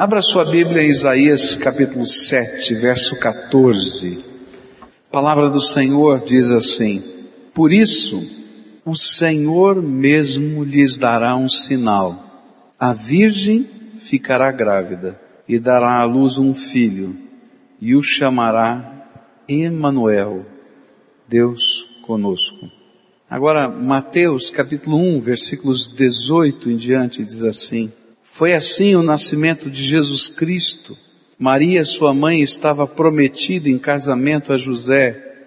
Abra sua Bíblia em Isaías capítulo 7, verso 14. A palavra do Senhor diz assim: Por isso, o Senhor mesmo lhes dará um sinal. A virgem ficará grávida e dará à luz um filho e o chamará Emanuel, Deus conosco. Agora, Mateus capítulo 1, versículos 18 em diante diz assim: foi assim o nascimento de Jesus Cristo. Maria, sua mãe, estava prometida em casamento a José,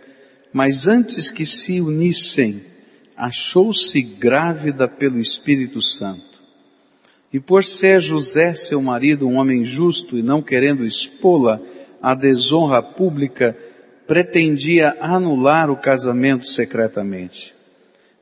mas antes que se unissem, achou-se grávida pelo Espírito Santo. E por ser José, seu marido, um homem justo e não querendo expô-la à desonra pública, pretendia anular o casamento secretamente.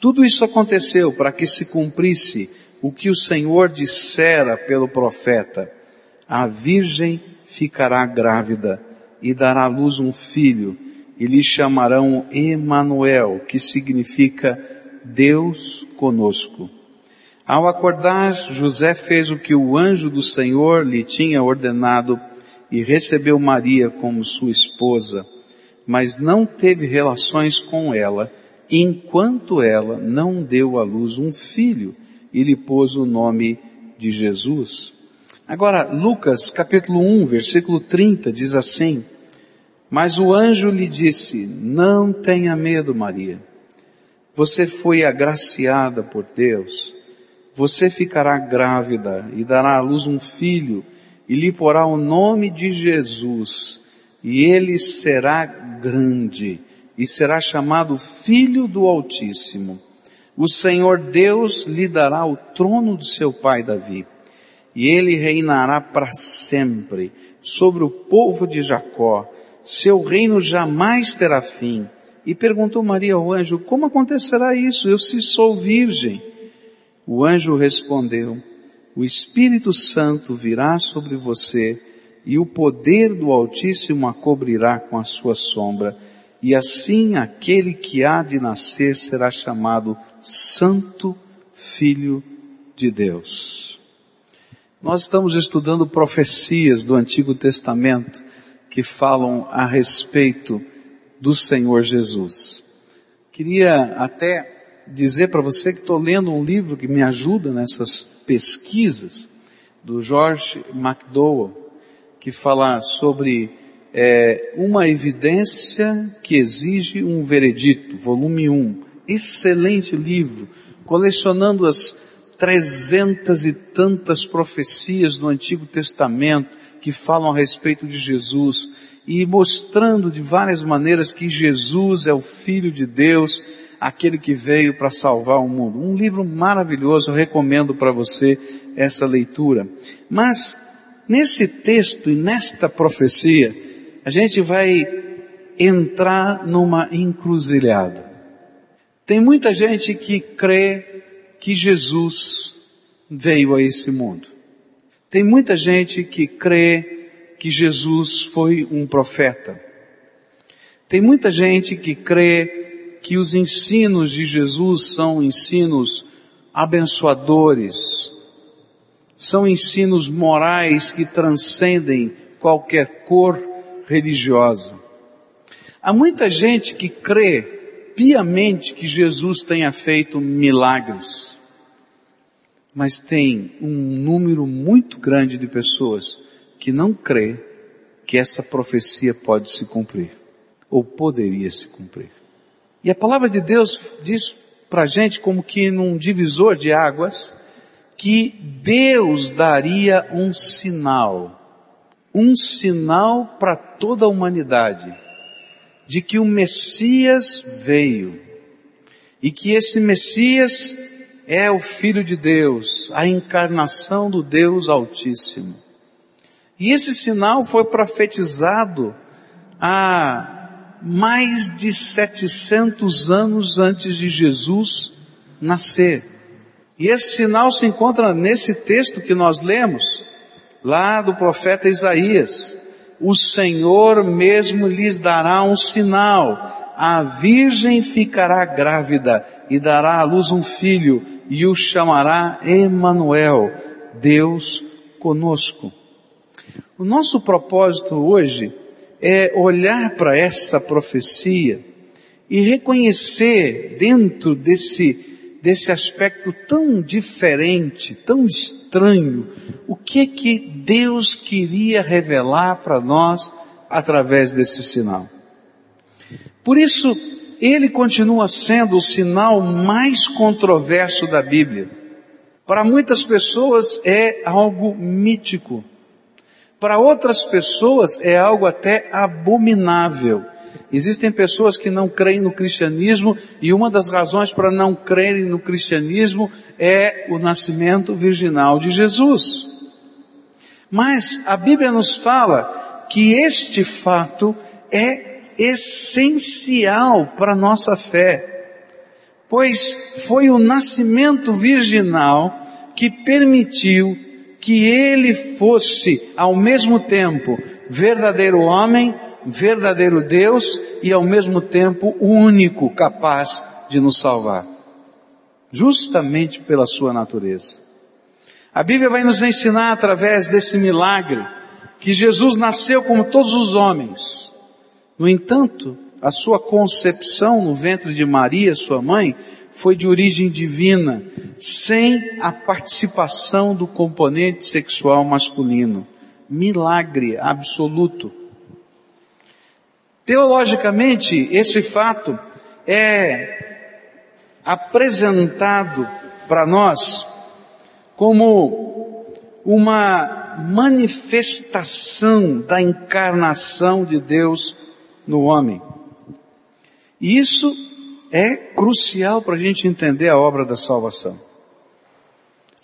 Tudo isso aconteceu para que se cumprisse o que o Senhor dissera pelo profeta. A virgem ficará grávida e dará à luz um filho e lhe chamarão Emanuel, que significa Deus conosco. Ao acordar, José fez o que o anjo do Senhor lhe tinha ordenado e recebeu Maria como sua esposa, mas não teve relações com ela enquanto ela não deu à luz um filho e lhe pôs o nome de Jesus. Agora, Lucas capítulo 1, versículo 30 diz assim, mas o anjo lhe disse, não tenha medo Maria, você foi agraciada por Deus, você ficará grávida e dará à luz um filho e lhe porá o nome de Jesus e ele será grande e será chamado Filho do Altíssimo. O Senhor Deus lhe dará o trono de seu pai Davi, e ele reinará para sempre sobre o povo de Jacó. Seu reino jamais terá fim. E perguntou Maria ao anjo, como acontecerá isso? Eu se sou virgem. O anjo respondeu, o Espírito Santo virá sobre você e o poder do Altíssimo a cobrirá com a sua sombra e assim aquele que há de nascer será chamado Santo Filho de Deus. Nós estamos estudando profecias do Antigo Testamento que falam a respeito do Senhor Jesus. Queria até dizer para você que estou lendo um livro que me ajuda nessas pesquisas do George McDowell, que fala sobre é, Uma Evidência que Exige um Veredito, volume 1. Excelente livro, colecionando as trezentas e tantas profecias do Antigo Testamento que falam a respeito de Jesus e mostrando de várias maneiras que Jesus é o Filho de Deus, aquele que veio para salvar o mundo. Um livro maravilhoso, eu recomendo para você essa leitura. Mas, nesse texto e nesta profecia, a gente vai entrar numa encruzilhada. Tem muita gente que crê que Jesus veio a esse mundo. Tem muita gente que crê que Jesus foi um profeta. Tem muita gente que crê que os ensinos de Jesus são ensinos abençoadores, são ensinos morais que transcendem qualquer cor religiosa. Há muita gente que crê piamente que Jesus tenha feito milagres, mas tem um número muito grande de pessoas que não crê que essa profecia pode se cumprir, ou poderia se cumprir. E a palavra de Deus diz para a gente como que num divisor de águas, que Deus daria um sinal um sinal para toda a humanidade de que o Messias veio e que esse Messias é o Filho de Deus, a encarnação do Deus Altíssimo. E esse sinal foi profetizado há mais de 700 anos antes de Jesus nascer. E esse sinal se encontra nesse texto que nós lemos, lá do profeta Isaías. O Senhor mesmo lhes dará um sinal. A virgem ficará grávida e dará à luz um filho e o chamará Emanuel, Deus conosco. O nosso propósito hoje é olhar para essa profecia e reconhecer dentro desse, desse aspecto tão diferente, tão estranho, o que que Deus queria revelar para nós através desse sinal. Por isso, ele continua sendo o sinal mais controverso da Bíblia. Para muitas pessoas é algo mítico. Para outras pessoas é algo até abominável. Existem pessoas que não creem no cristianismo e uma das razões para não crerem no cristianismo é o nascimento virginal de Jesus. Mas a Bíblia nos fala que este fato é essencial para a nossa fé, pois foi o nascimento virginal que permitiu que ele fosse ao mesmo tempo verdadeiro homem, verdadeiro Deus e ao mesmo tempo o único capaz de nos salvar. Justamente pela sua natureza. A Bíblia vai nos ensinar através desse milagre que Jesus nasceu como todos os homens. No entanto, a sua concepção no ventre de Maria, sua mãe, foi de origem divina, sem a participação do componente sexual masculino. Milagre absoluto. Teologicamente, esse fato é apresentado para nós como uma manifestação da encarnação de Deus no homem. E isso é crucial para a gente entender a obra da salvação.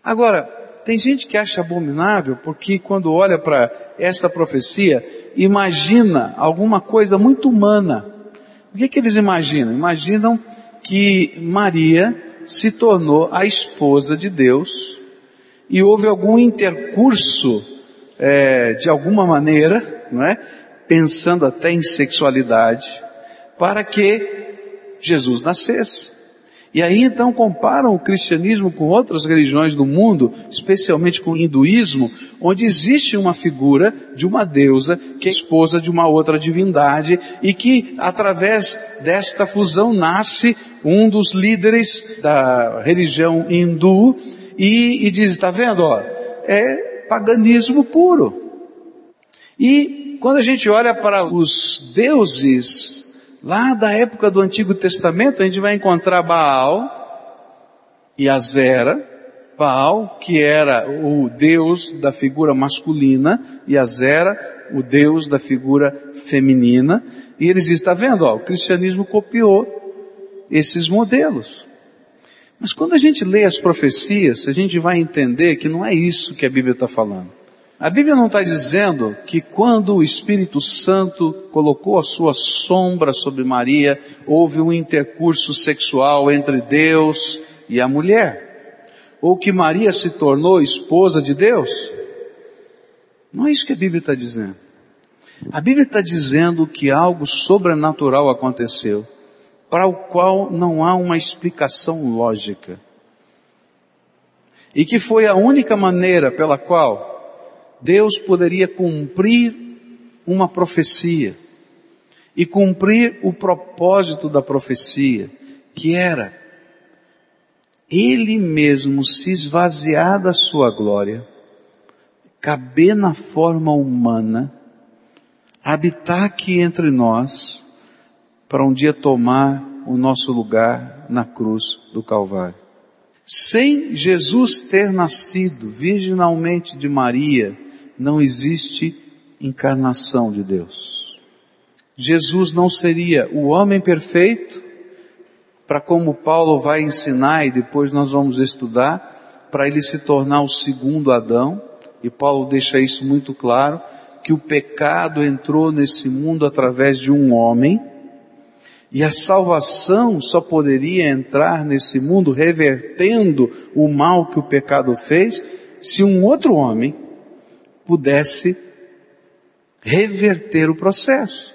Agora, tem gente que acha abominável porque quando olha para essa profecia, imagina alguma coisa muito humana. O que, que eles imaginam? Imaginam que Maria se tornou a esposa de Deus e houve algum intercurso é, de alguma maneira, não é? pensando até em sexualidade, para que Jesus nascesse. E aí então comparam o cristianismo com outras religiões do mundo, especialmente com o hinduísmo, onde existe uma figura de uma deusa que é esposa de uma outra divindade e que através desta fusão nasce um dos líderes da religião hindu e, e diz, está vendo, ó, é paganismo puro. E quando a gente olha para os deuses Lá da época do Antigo Testamento, a gente vai encontrar Baal e Azera. Baal, que era o deus da figura masculina, e Azera, o deus da figura feminina. E eles dizem, está vendo, ó, o cristianismo copiou esses modelos. Mas quando a gente lê as profecias, a gente vai entender que não é isso que a Bíblia está falando. A Bíblia não está dizendo que quando o Espírito Santo colocou a sua sombra sobre Maria, houve um intercurso sexual entre Deus e a mulher. Ou que Maria se tornou esposa de Deus. Não é isso que a Bíblia está dizendo. A Bíblia está dizendo que algo sobrenatural aconteceu, para o qual não há uma explicação lógica. E que foi a única maneira pela qual Deus poderia cumprir uma profecia e cumprir o propósito da profecia, que era Ele mesmo se esvaziar da sua glória, caber na forma humana, habitar aqui entre nós, para um dia tomar o nosso lugar na cruz do Calvário. Sem Jesus ter nascido virginalmente de Maria, não existe encarnação de Deus. Jesus não seria o homem perfeito, para como Paulo vai ensinar e depois nós vamos estudar, para ele se tornar o segundo Adão, e Paulo deixa isso muito claro, que o pecado entrou nesse mundo através de um homem, e a salvação só poderia entrar nesse mundo revertendo o mal que o pecado fez, se um outro homem pudesse reverter o processo.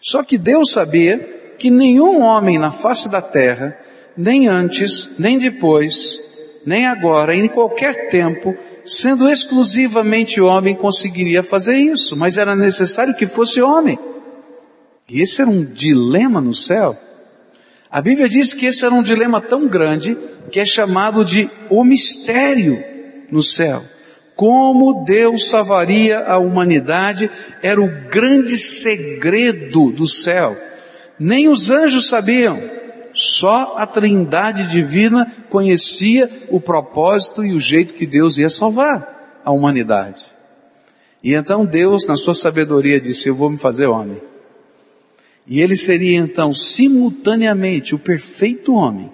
Só que Deus sabia que nenhum homem na face da terra, nem antes, nem depois, nem agora, em qualquer tempo, sendo exclusivamente homem, conseguiria fazer isso, mas era necessário que fosse homem. E esse era um dilema no céu. A Bíblia diz que esse era um dilema tão grande que é chamado de o mistério no céu. Como Deus salvaria a humanidade era o grande segredo do céu. Nem os anjos sabiam, só a Trindade divina conhecia o propósito e o jeito que Deus ia salvar a humanidade. E então Deus, na sua sabedoria, disse: Eu vou me fazer homem. E ele seria então simultaneamente o perfeito homem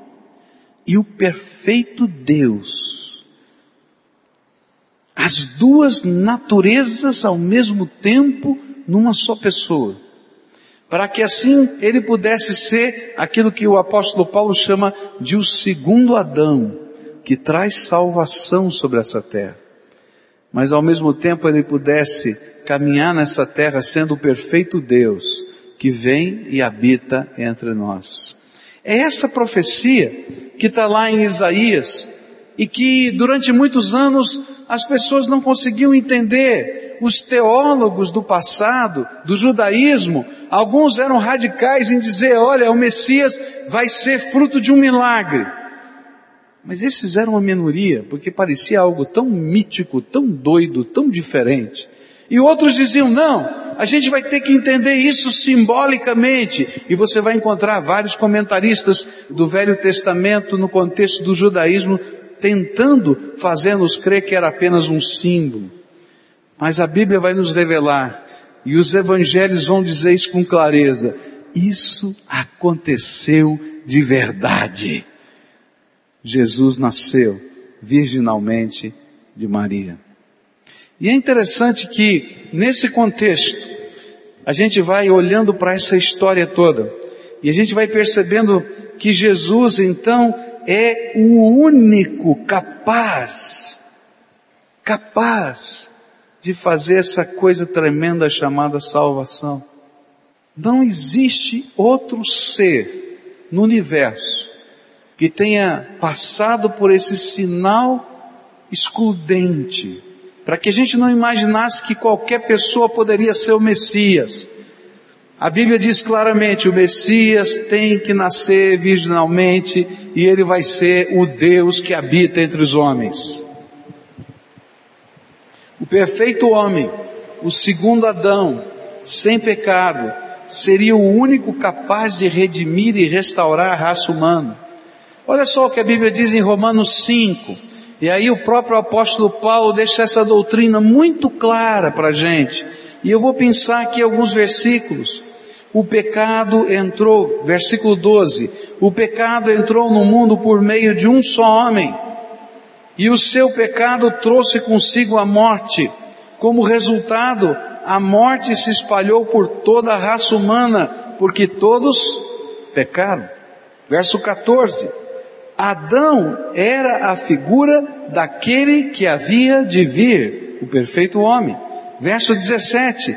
e o perfeito Deus. As duas naturezas ao mesmo tempo numa só pessoa para que assim ele pudesse ser aquilo que o apóstolo Paulo chama de o segundo Adão, que traz salvação sobre essa terra. Mas ao mesmo tempo ele pudesse caminhar nessa terra sendo o perfeito Deus que vem e habita entre nós. É essa profecia que está lá em Isaías e que durante muitos anos as pessoas não conseguiam entender os teólogos do passado, do judaísmo, alguns eram radicais em dizer, olha, o Messias vai ser fruto de um milagre. Mas esses eram uma minoria, porque parecia algo tão mítico, tão doido, tão diferente. E outros diziam, não, a gente vai ter que entender isso simbolicamente. E você vai encontrar vários comentaristas do Velho Testamento no contexto do judaísmo tentando fazer-nos crer que era apenas um símbolo. Mas a Bíblia vai nos revelar, e os evangelhos vão dizer isso com clareza, isso aconteceu de verdade. Jesus nasceu virginalmente de Maria. E é interessante que, nesse contexto, a gente vai olhando para essa história toda, e a gente vai percebendo que Jesus, então, é o único capaz, capaz de fazer essa coisa tremenda chamada salvação. Não existe outro ser no universo que tenha passado por esse sinal excludente, para que a gente não imaginasse que qualquer pessoa poderia ser o Messias. A Bíblia diz claramente, o Messias tem que nascer virginalmente e ele vai ser o Deus que habita entre os homens. O perfeito homem, o segundo Adão, sem pecado, seria o único capaz de redimir e restaurar a raça humana. Olha só o que a Bíblia diz em Romanos 5. E aí o próprio apóstolo Paulo deixa essa doutrina muito clara para a gente. E eu vou pensar aqui alguns versículos. O pecado entrou, versículo 12, o pecado entrou no mundo por meio de um só homem e o seu pecado trouxe consigo a morte. Como resultado, a morte se espalhou por toda a raça humana, porque todos pecaram. Verso 14. Adão era a figura daquele que havia de vir, o perfeito homem. Verso 17.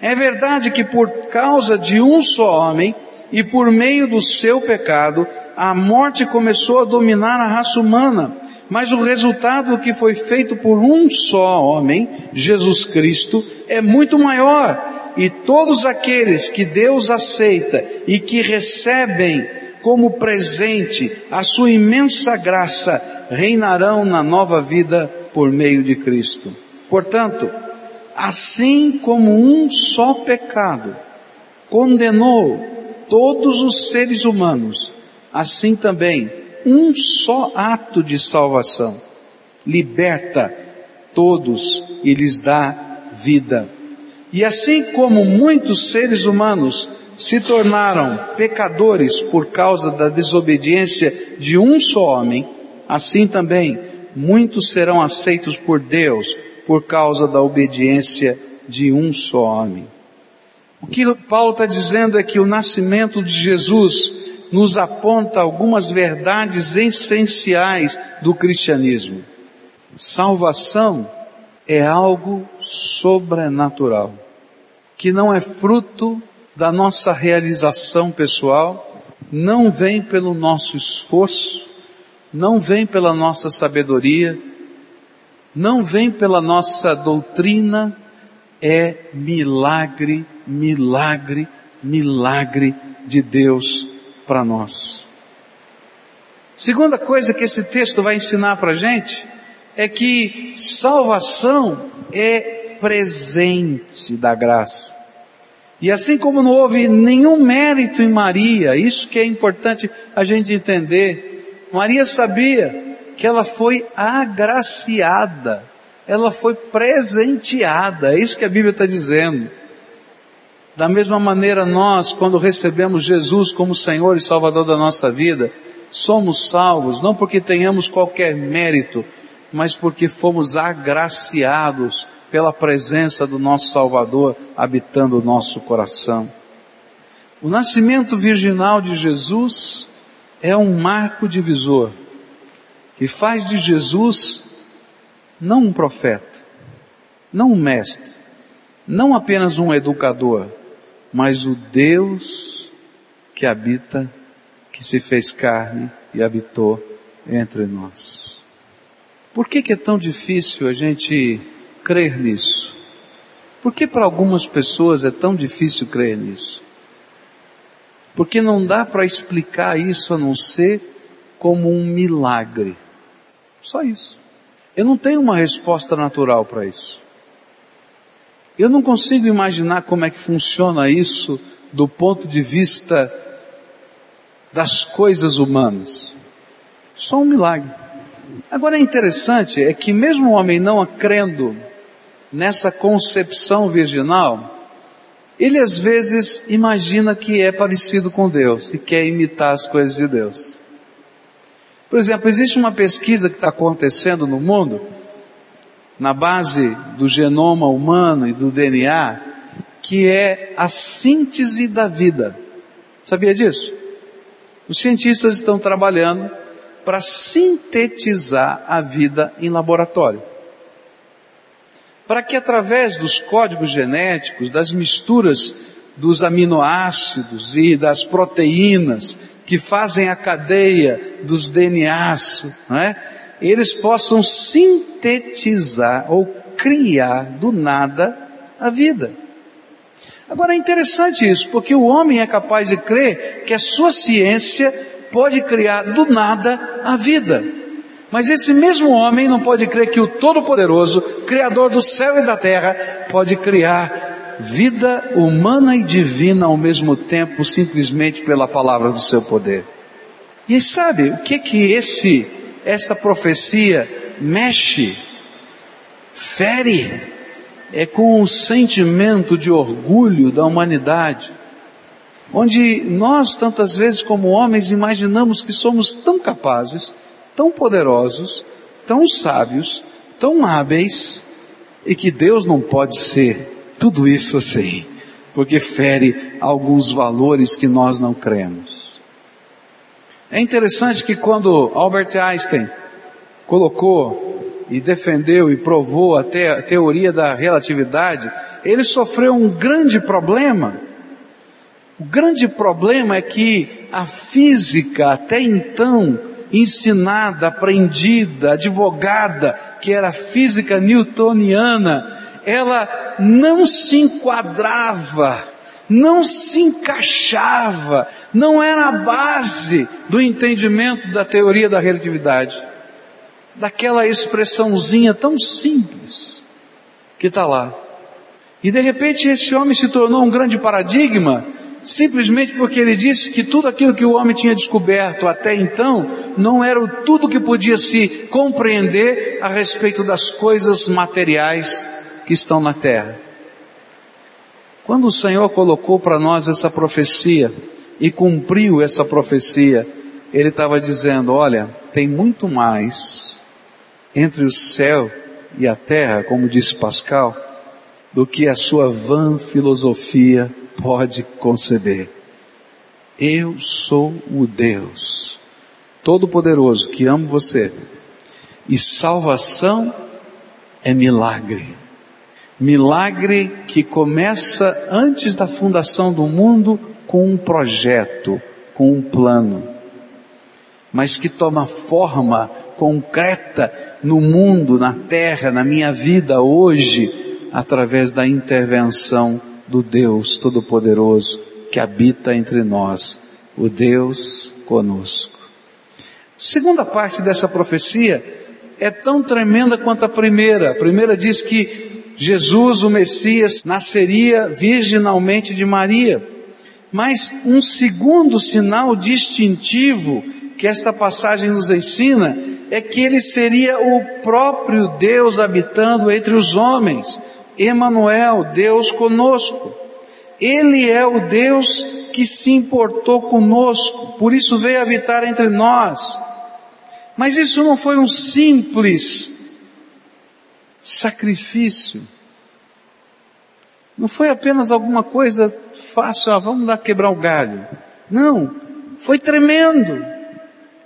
É verdade que por causa de um só homem e por meio do seu pecado, a morte começou a dominar a raça humana mas o resultado que foi feito por um só homem, Jesus Cristo, é muito maior. E todos aqueles que Deus aceita e que recebem como presente a sua imensa graça, reinarão na nova vida por meio de Cristo. Portanto, assim como um só pecado condenou todos os seres humanos, assim também um só ato de salvação liberta todos e lhes dá vida. E assim como muitos seres humanos se tornaram pecadores por causa da desobediência de um só homem, assim também muitos serão aceitos por Deus por causa da obediência de um só homem. O que Paulo está dizendo é que o nascimento de Jesus nos aponta algumas verdades essenciais do cristianismo. Salvação é algo sobrenatural, que não é fruto da nossa realização pessoal, não vem pelo nosso esforço, não vem pela nossa sabedoria, não vem pela nossa doutrina, é milagre, milagre, milagre de Deus para nós. Segunda coisa que esse texto vai ensinar para a gente é que salvação é presente da graça. E assim como não houve nenhum mérito em Maria, isso que é importante a gente entender, Maria sabia que ela foi agraciada, ela foi presenteada, é isso que a Bíblia está dizendo. Da mesma maneira, nós, quando recebemos Jesus como Senhor e Salvador da nossa vida, somos salvos, não porque tenhamos qualquer mérito, mas porque fomos agraciados pela presença do nosso Salvador habitando o nosso coração. O nascimento virginal de Jesus é um marco divisor que faz de Jesus não um profeta, não um mestre, não apenas um educador, mas o Deus que habita, que se fez carne e habitou entre nós. Por que, que é tão difícil a gente crer nisso? Por que para algumas pessoas é tão difícil crer nisso? Porque não dá para explicar isso a não ser como um milagre. Só isso. Eu não tenho uma resposta natural para isso. Eu não consigo imaginar como é que funciona isso do ponto de vista das coisas humanas. Só um milagre. Agora é interessante é que mesmo o homem não crendo nessa concepção virginal, ele às vezes imagina que é parecido com Deus e quer imitar as coisas de Deus. Por exemplo, existe uma pesquisa que está acontecendo no mundo, na base do genoma humano e do DNA, que é a síntese da vida. Sabia disso? Os cientistas estão trabalhando para sintetizar a vida em laboratório. Para que através dos códigos genéticos, das misturas dos aminoácidos e das proteínas que fazem a cadeia dos DNAs, é? eles possam sintetizar ou criar do nada a vida. Agora é interessante isso, porque o homem é capaz de crer que a sua ciência pode criar do nada a vida. Mas esse mesmo homem não pode crer que o Todo-Poderoso, Criador do céu e da terra, pode criar vida humana e divina ao mesmo tempo, simplesmente pela palavra do seu poder. E sabe o que que esse, essa profecia mexe, fere, é com o sentimento de orgulho da humanidade, onde nós tantas vezes como homens imaginamos que somos tão capazes, tão poderosos, tão sábios, tão hábeis, e que Deus não pode ser tudo isso assim, porque fere alguns valores que nós não cremos. É interessante que quando Albert Einstein colocou e defendeu e provou até a teoria da relatividade, ele sofreu um grande problema. O grande problema é que a física até então ensinada, aprendida, advogada, que era física newtoniana, ela não se enquadrava, não se encaixava, não era a base do entendimento da teoria da relatividade, daquela expressãozinha tão simples que está lá. E de repente esse homem se tornou um grande paradigma, simplesmente porque ele disse que tudo aquilo que o homem tinha descoberto até então não era tudo que podia se compreender a respeito das coisas materiais que estão na terra. Quando o Senhor colocou para nós essa profecia e cumpriu essa profecia, Ele estava dizendo: olha, tem muito mais entre o céu e a terra, como disse Pascal, do que a sua vã filosofia pode conceber. Eu sou o Deus Todo-Poderoso que amo você. E salvação é milagre. Milagre que começa antes da fundação do mundo com um projeto, com um plano, mas que toma forma concreta no mundo, na terra, na minha vida hoje, através da intervenção do Deus Todo-Poderoso que habita entre nós, o Deus conosco. Segunda parte dessa profecia é tão tremenda quanto a primeira. A primeira diz que Jesus, o Messias, nasceria virginalmente de Maria. Mas um segundo sinal distintivo que esta passagem nos ensina é que ele seria o próprio Deus habitando entre os homens. Emanuel, Deus conosco. Ele é o Deus que se importou conosco, por isso veio habitar entre nós. Mas isso não foi um simples sacrifício. Não foi apenas alguma coisa fácil, ah, vamos lá quebrar o galho. Não, foi tremendo.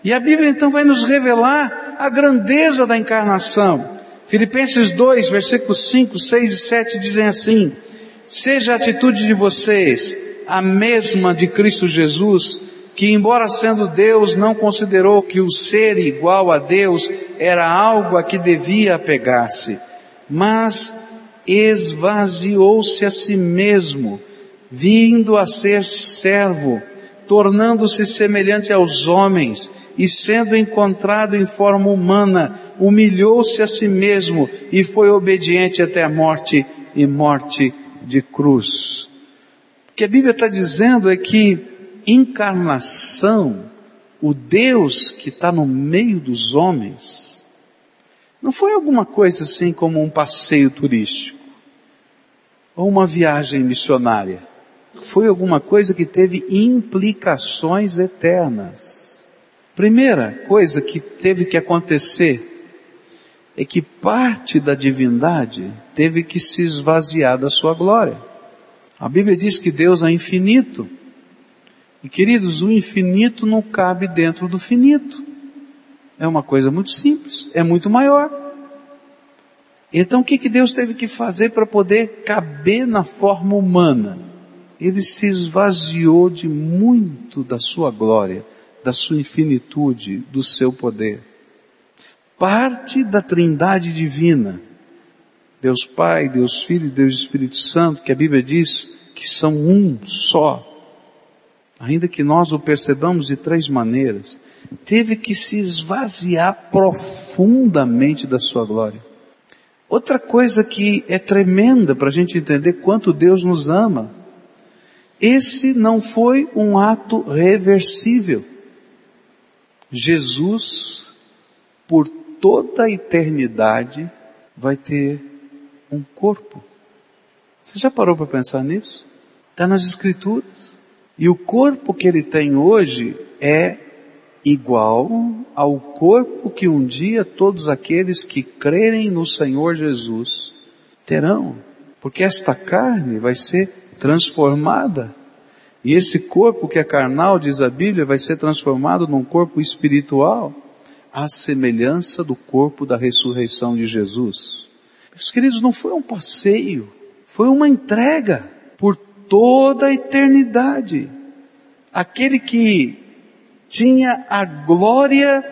E a Bíblia então vai nos revelar a grandeza da encarnação. Filipenses 2, versículos 5, 6 e 7 dizem assim: Seja a atitude de vocês a mesma de Cristo Jesus, que embora sendo Deus não considerou que o ser igual a Deus era algo a que devia apegar-se, mas esvaziou-se a si mesmo, vindo a ser servo, tornando-se semelhante aos homens, e sendo encontrado em forma humana, humilhou-se a si mesmo e foi obediente até a morte e morte de cruz. O que a Bíblia está dizendo é que encarnação, o Deus que está no meio dos homens, não foi alguma coisa assim como um passeio turístico ou uma viagem missionária. Foi alguma coisa que teve implicações eternas. Primeira coisa que teve que acontecer é que parte da divindade teve que se esvaziar da sua glória. A Bíblia diz que Deus é infinito. E queridos, o infinito não cabe dentro do finito. É uma coisa muito simples, é muito maior. Então o que, que Deus teve que fazer para poder caber na forma humana? Ele se esvaziou de muito da sua glória, da sua infinitude, do seu poder. Parte da trindade divina, Deus Pai, Deus Filho Deus Espírito Santo, que a Bíblia diz que são um só, ainda que nós o percebamos de três maneiras, teve que se esvaziar profundamente da sua glória. Outra coisa que é tremenda para a gente entender quanto Deus nos ama, esse não foi um ato reversível. Jesus, por toda a eternidade, vai ter um corpo. Você já parou para pensar nisso? Está nas Escrituras. E o corpo que ele tem hoje é igual ao corpo que um dia todos aqueles que crerem no Senhor Jesus terão. Porque esta carne vai ser transformada. E esse corpo que é carnal, diz a Bíblia, vai ser transformado num corpo espiritual, à semelhança do corpo da ressurreição de Jesus. Meus queridos, não foi um passeio, foi uma entrega por toda a eternidade. Aquele que tinha a glória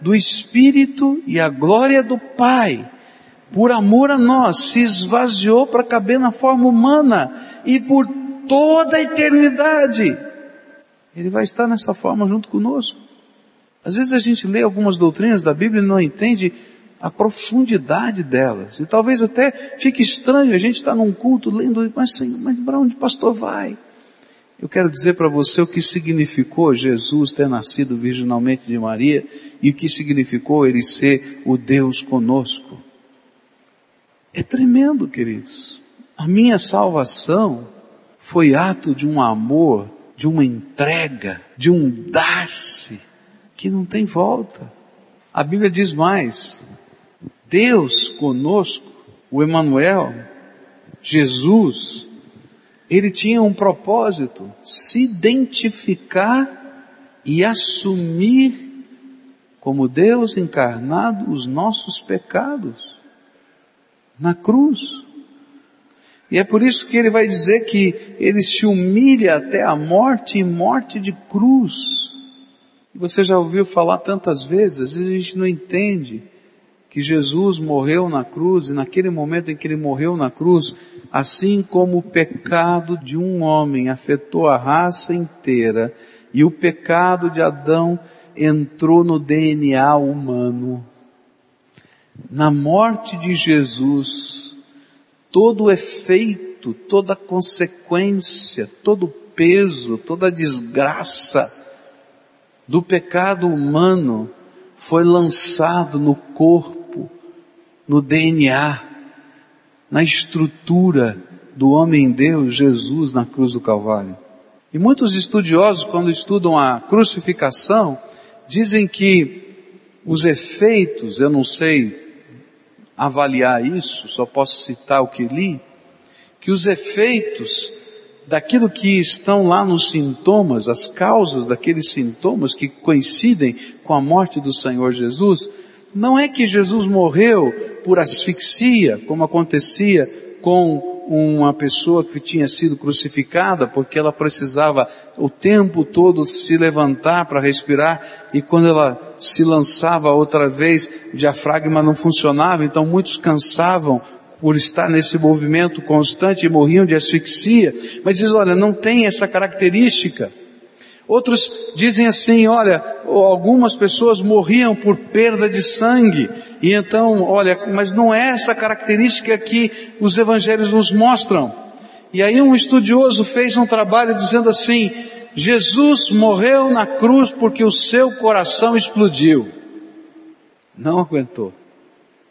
do Espírito e a glória do Pai, por amor a nós, se esvaziou para caber na forma humana e por toda a eternidade. Ele vai estar nessa forma junto conosco. Às vezes a gente lê algumas doutrinas da Bíblia e não entende a profundidade delas. E talvez até fique estranho a gente estar num culto lendo, mas Senhor, mas para onde o pastor vai? Eu quero dizer para você o que significou Jesus ter nascido virginalmente de Maria e o que significou ele ser o Deus conosco. É tremendo, queridos. A minha salvação foi ato de um amor, de uma entrega, de um dar-se que não tem volta. A Bíblia diz mais, Deus conosco, o Emanuel, Jesus, ele tinha um propósito, se identificar e assumir como Deus encarnado os nossos pecados na cruz. E é por isso que ele vai dizer que ele se humilha até a morte e morte de cruz. Você já ouviu falar tantas vezes, às vezes a gente não entende que Jesus morreu na cruz e naquele momento em que ele morreu na cruz, assim como o pecado de um homem afetou a raça inteira e o pecado de Adão entrou no DNA humano, na morte de Jesus, todo o efeito, toda a consequência, todo o peso, toda a desgraça do pecado humano foi lançado no corpo, no DNA, na estrutura do homem Deus, Jesus, na cruz do Calvário. E muitos estudiosos, quando estudam a crucificação, dizem que os efeitos, eu não sei avaliar isso, só posso citar o que li, que os efeitos daquilo que estão lá nos sintomas, as causas daqueles sintomas que coincidem com a morte do Senhor Jesus, não é que Jesus morreu por asfixia, como acontecia com uma pessoa que tinha sido crucificada porque ela precisava o tempo todo se levantar para respirar e quando ela se lançava outra vez, o diafragma não funcionava, então muitos cansavam por estar nesse movimento constante e morriam de asfixia. Mas diz, olha, não tem essa característica. Outros dizem assim, olha, algumas pessoas morriam por perda de sangue. E então, olha, mas não é essa característica que os evangelhos nos mostram. E aí um estudioso fez um trabalho dizendo assim, Jesus morreu na cruz porque o seu coração explodiu. Não aguentou.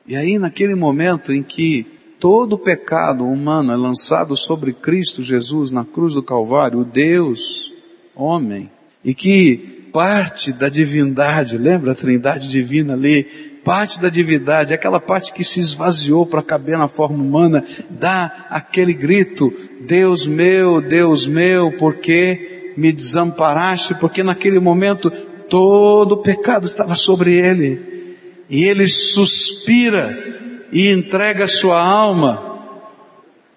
E aí naquele momento em que todo o pecado humano é lançado sobre Cristo Jesus na cruz do Calvário, Deus homem, e que parte da divindade, lembra a trindade divina ali? Parte da divindade, aquela parte que se esvaziou para caber na forma humana, dá aquele grito, Deus meu, Deus meu, porque me desamparaste? Porque naquele momento todo o pecado estava sobre ele. E ele suspira e entrega sua alma.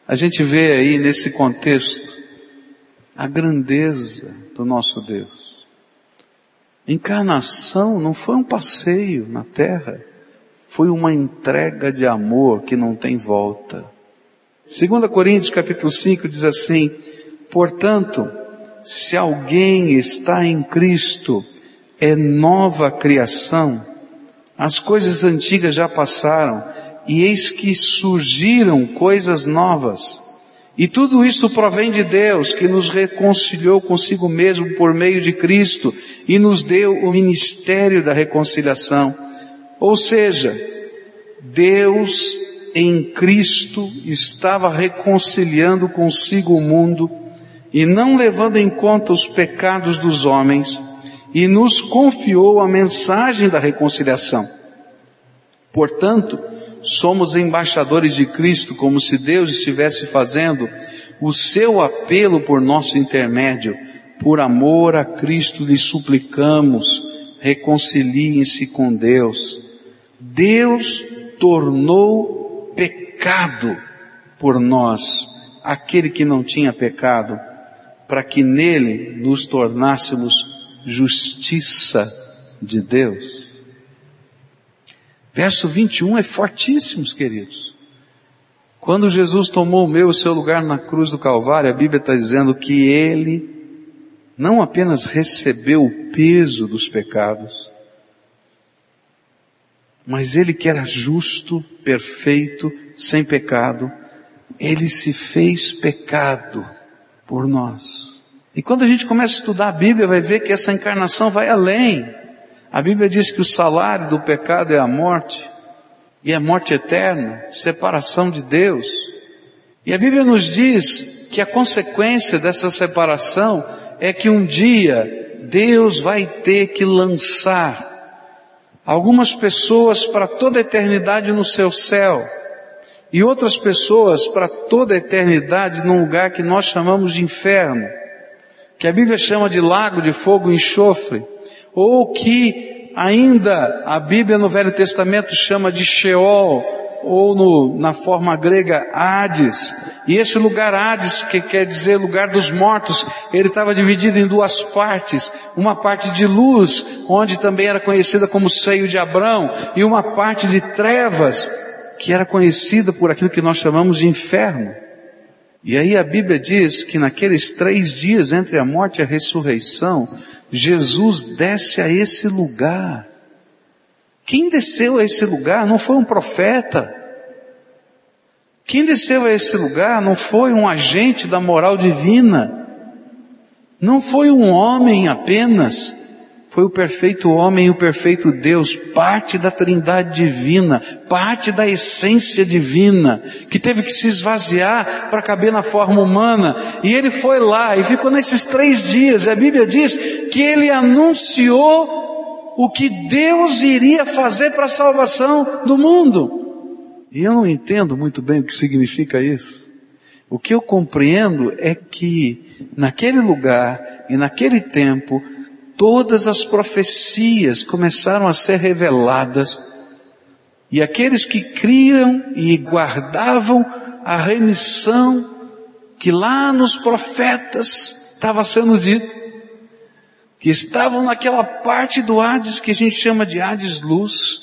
A gente vê aí nesse contexto a grandeza do nosso Deus. Encarnação não foi um passeio na terra, foi uma entrega de amor que não tem volta. 2 Coríntios capítulo 5 diz assim, portanto, se alguém está em Cristo, é nova criação, as coisas antigas já passaram, e eis que surgiram coisas novas. E tudo isso provém de Deus, que nos reconciliou consigo mesmo por meio de Cristo e nos deu o ministério da reconciliação. Ou seja, Deus em Cristo estava reconciliando consigo o mundo e não levando em conta os pecados dos homens e nos confiou a mensagem da reconciliação. Portanto, somos embaixadores de Cristo, como se Deus estivesse fazendo o seu apelo por nosso intermédio. Por amor a Cristo lhe suplicamos, reconciliem-se com Deus. Deus tornou pecado por nós aquele que não tinha pecado, para que nele nos tornássemos justiça de Deus. Verso 21 é fortíssimo, queridos. Quando Jesus tomou o meu e o seu lugar na cruz do Calvário, a Bíblia está dizendo que ele não apenas recebeu o peso dos pecados, mas ele que era justo, perfeito, sem pecado, ele se fez pecado por nós. E quando a gente começa a estudar a Bíblia, vai ver que essa encarnação vai além. A Bíblia diz que o salário do pecado é a morte, e a morte eterna, separação de Deus. E a Bíblia nos diz que a consequência dessa separação é que um dia Deus vai ter que lançar Algumas pessoas para toda a eternidade no seu céu e outras pessoas para toda a eternidade num lugar que nós chamamos de inferno, que a Bíblia chama de lago de fogo e enxofre, ou que ainda a Bíblia no Velho Testamento chama de Sheol, ou no, na forma grega Hades. E esse lugar Hades, que quer dizer lugar dos mortos, ele estava dividido em duas partes. Uma parte de luz, onde também era conhecida como seio de Abrão, e uma parte de trevas, que era conhecida por aquilo que nós chamamos de inferno. E aí a Bíblia diz que naqueles três dias entre a morte e a ressurreição, Jesus desce a esse lugar. Quem desceu a esse lugar não foi um profeta. Quem desceu a esse lugar não foi um agente da moral divina. Não foi um homem apenas foi o perfeito homem e o perfeito Deus, parte da trindade divina, parte da essência divina, que teve que se esvaziar para caber na forma humana, e ele foi lá e ficou nesses três dias, e a Bíblia diz que ele anunciou o que Deus iria fazer para a salvação do mundo. E eu não entendo muito bem o que significa isso. O que eu compreendo é que naquele lugar e naquele tempo, todas as profecias começaram a ser reveladas, e aqueles que criam e guardavam a remissão que lá nos profetas estava sendo dito, que estavam naquela parte do Hades que a gente chama de Hades luz,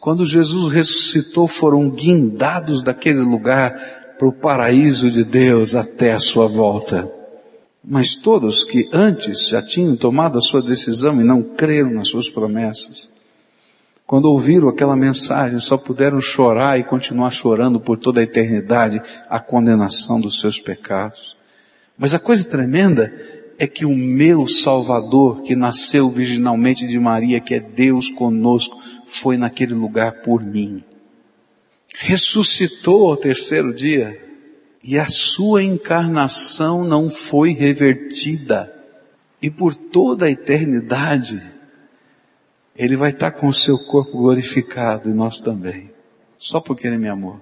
quando Jesus ressuscitou foram guindados daquele lugar para o paraíso de Deus até a sua volta. Mas todos que antes já tinham tomado a sua decisão e não creram nas suas promessas, quando ouviram aquela mensagem, só puderam chorar e continuar chorando por toda a eternidade a condenação dos seus pecados. Mas a coisa tremenda é que o meu Salvador, que nasceu virginalmente de Maria, que é Deus conosco, foi naquele lugar por mim. Ressuscitou ao terceiro dia e a sua encarnação não foi revertida. E por toda a eternidade, ele vai estar com o seu corpo glorificado e nós também. Só porque ele me amou.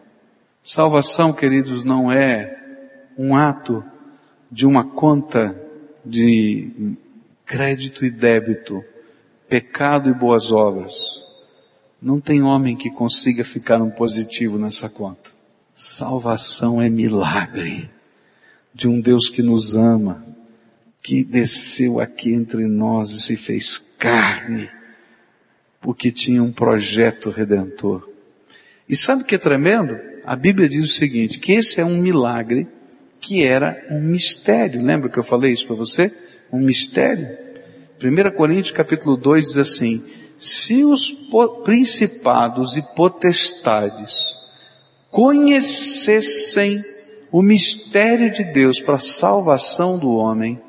Salvação, queridos, não é um ato de uma conta de crédito e débito, pecado e boas obras. Não tem homem que consiga ficar um positivo nessa conta. Salvação é milagre de um Deus que nos ama, que desceu aqui entre nós e se fez carne, porque tinha um projeto redentor. E sabe o que é tremendo? A Bíblia diz o seguinte, que esse é um milagre que era um mistério. Lembra que eu falei isso para você? Um mistério. 1 Coríntios capítulo 2 diz assim, se os principados e potestades conhecessem o mistério de Deus para a salvação do homem,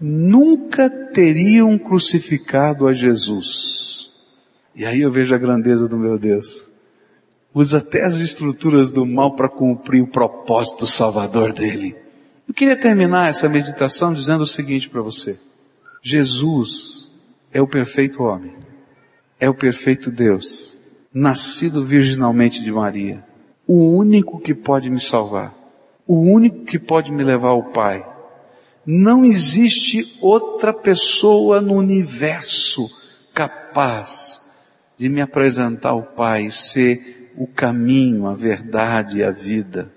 nunca teriam crucificado a Jesus. E aí eu vejo a grandeza do meu Deus. Usa até as estruturas do mal para cumprir o propósito salvador dele. Eu queria terminar essa meditação dizendo o seguinte para você. Jesus é o perfeito homem. É o perfeito Deus. Nascido virginalmente de Maria o único que pode me salvar, o único que pode me levar ao Pai. Não existe outra pessoa no universo capaz de me apresentar ao Pai, ser o caminho, a verdade e a vida.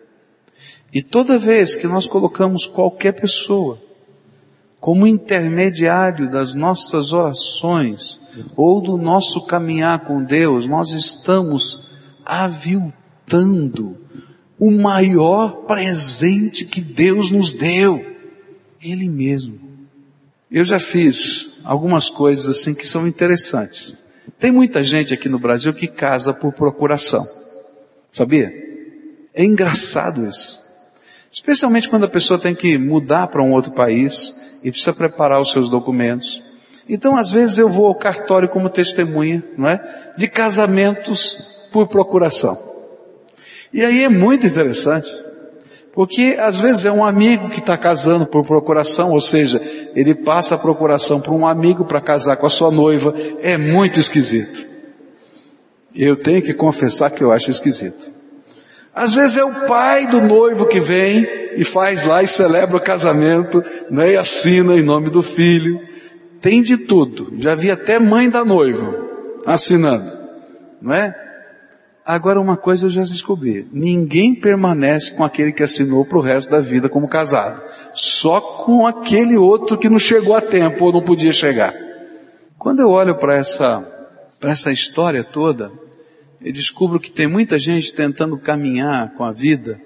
E toda vez que nós colocamos qualquer pessoa como intermediário das nossas orações ou do nosso caminhar com Deus, nós estamos aviltando matando o maior presente que Deus nos deu, Ele mesmo. Eu já fiz algumas coisas assim que são interessantes. Tem muita gente aqui no Brasil que casa por procuração. Sabia? É engraçado isso. Especialmente quando a pessoa tem que mudar para um outro país e precisa preparar os seus documentos. Então, às vezes eu vou ao cartório como testemunha, não é? De casamentos por procuração. E aí é muito interessante, porque às vezes é um amigo que está casando por procuração, ou seja, ele passa a procuração para um amigo para casar com a sua noiva, é muito esquisito. Eu tenho que confessar que eu acho esquisito. Às vezes é o pai do noivo que vem e faz lá e celebra o casamento, né, e assina em nome do filho. Tem de tudo. Já vi até mãe da noiva assinando, não é? Agora uma coisa eu já descobri. Ninguém permanece com aquele que assinou para o resto da vida como casado. Só com aquele outro que não chegou a tempo ou não podia chegar. Quando eu olho para essa, para essa história toda, eu descubro que tem muita gente tentando caminhar com a vida,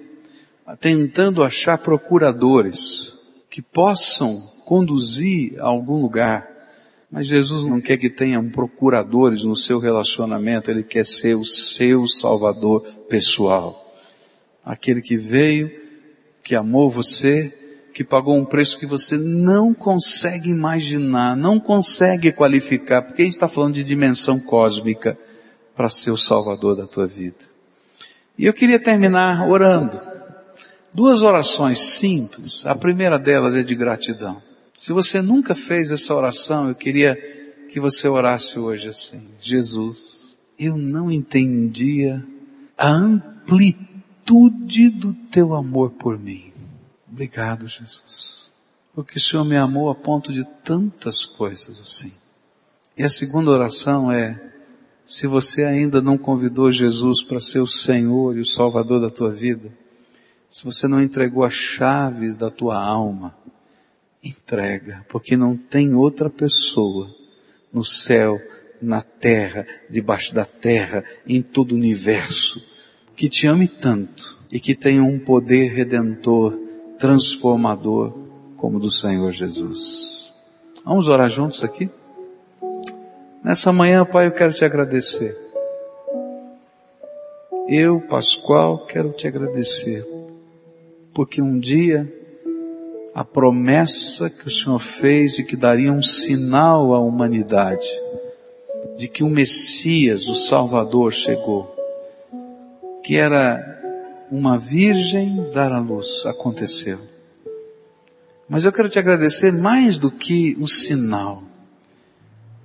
tentando achar procuradores que possam conduzir a algum lugar. Mas Jesus não quer que tenham procuradores no seu relacionamento, Ele quer ser o seu salvador pessoal. Aquele que veio, que amou você, que pagou um preço que você não consegue imaginar, não consegue qualificar, porque a gente está falando de dimensão cósmica para ser o salvador da tua vida. E eu queria terminar orando. Duas orações simples. A primeira delas é de gratidão. Se você nunca fez essa oração, eu queria que você orasse hoje assim: Jesus, eu não entendia a amplitude do teu amor por mim. Obrigado, Jesus. Porque o Senhor me amou a ponto de tantas coisas assim. E a segunda oração é, se você ainda não convidou Jesus para ser o Senhor e o Salvador da tua vida, se você não entregou as chaves da tua alma, entrega, porque não tem outra pessoa no céu, na terra, debaixo da terra, em todo o universo, que te ame tanto e que tenha um poder redentor, transformador, como do Senhor Jesus. Vamos orar juntos aqui? Nessa manhã, Pai, eu quero te agradecer. Eu, Pascoal, quero te agradecer, porque um dia a promessa que o Senhor fez de que daria um sinal à humanidade, de que o Messias, o Salvador, chegou, que era uma virgem dar à luz, aconteceu. Mas eu quero te agradecer mais do que o sinal.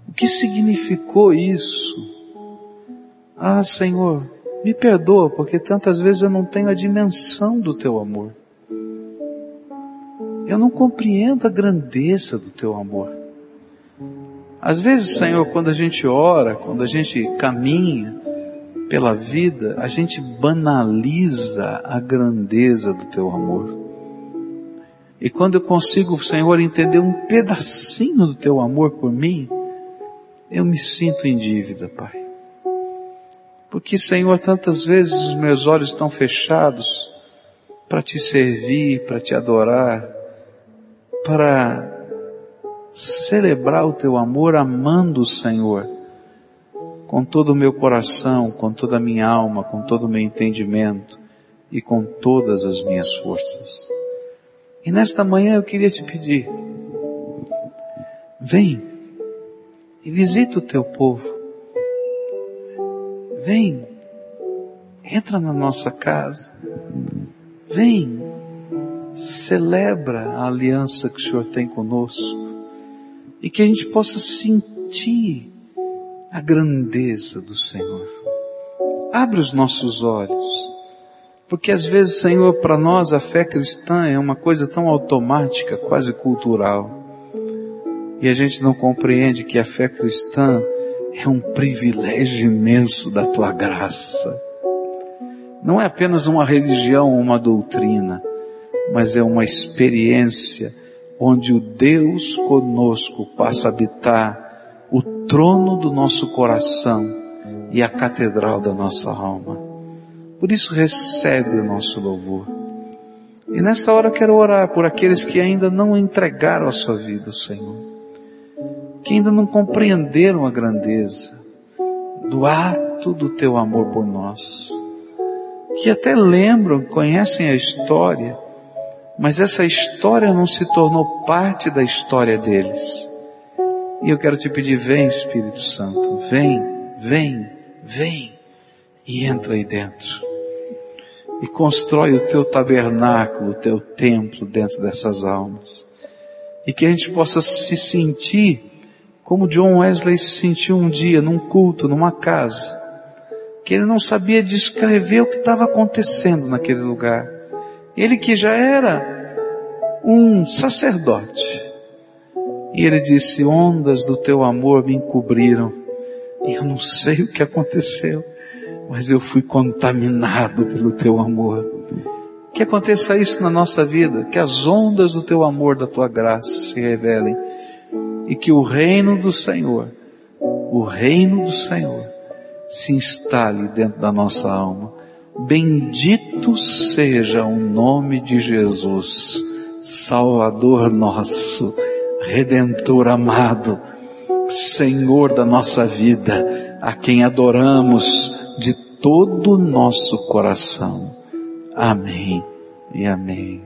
O que significou isso? Ah, Senhor, me perdoa, porque tantas vezes eu não tenho a dimensão do teu amor. Eu não compreendo a grandeza do teu amor. Às vezes, Senhor, quando a gente ora, quando a gente caminha pela vida, a gente banaliza a grandeza do teu amor. E quando eu consigo, Senhor, entender um pedacinho do teu amor por mim, eu me sinto em dívida, Pai. Porque, Senhor, tantas vezes os meus olhos estão fechados para te servir, para te adorar, para celebrar o teu amor amando o Senhor com todo o meu coração, com toda a minha alma, com todo o meu entendimento e com todas as minhas forças. E nesta manhã eu queria te pedir, vem e visita o teu povo. Vem, entra na nossa casa. Vem, celebra a aliança que o Senhor tem conosco e que a gente possa sentir a grandeza do Senhor. Abre os nossos olhos, porque às vezes, Senhor, para nós a fé cristã é uma coisa tão automática, quase cultural, e a gente não compreende que a fé cristã é um privilégio imenso da tua graça. Não é apenas uma religião uma doutrina, mas é uma experiência onde o Deus conosco passa a habitar o trono do nosso coração e a catedral da nossa alma. Por isso recebe o nosso louvor. E nessa hora quero orar por aqueles que ainda não entregaram a sua vida ao Senhor, que ainda não compreenderam a grandeza do ato do teu amor por nós, que até lembram, conhecem a história, mas essa história não se tornou parte da história deles. E eu quero te pedir, vem Espírito Santo, vem, vem, vem e entra aí dentro. E constrói o teu tabernáculo, o teu templo dentro dessas almas. E que a gente possa se sentir como John Wesley se sentiu um dia num culto, numa casa, que ele não sabia descrever o que estava acontecendo naquele lugar. Ele que já era um sacerdote. E ele disse: Ondas do teu amor me encobriram. E eu não sei o que aconteceu, mas eu fui contaminado pelo teu amor. Que aconteça isso na nossa vida, que as ondas do teu amor, da tua graça se revelem e que o reino do Senhor, o reino do Senhor, se instale dentro da nossa alma. Bendito seja o nome de Jesus, Salvador nosso, Redentor amado, Senhor da nossa vida, a quem adoramos de todo o nosso coração. Amém e amém.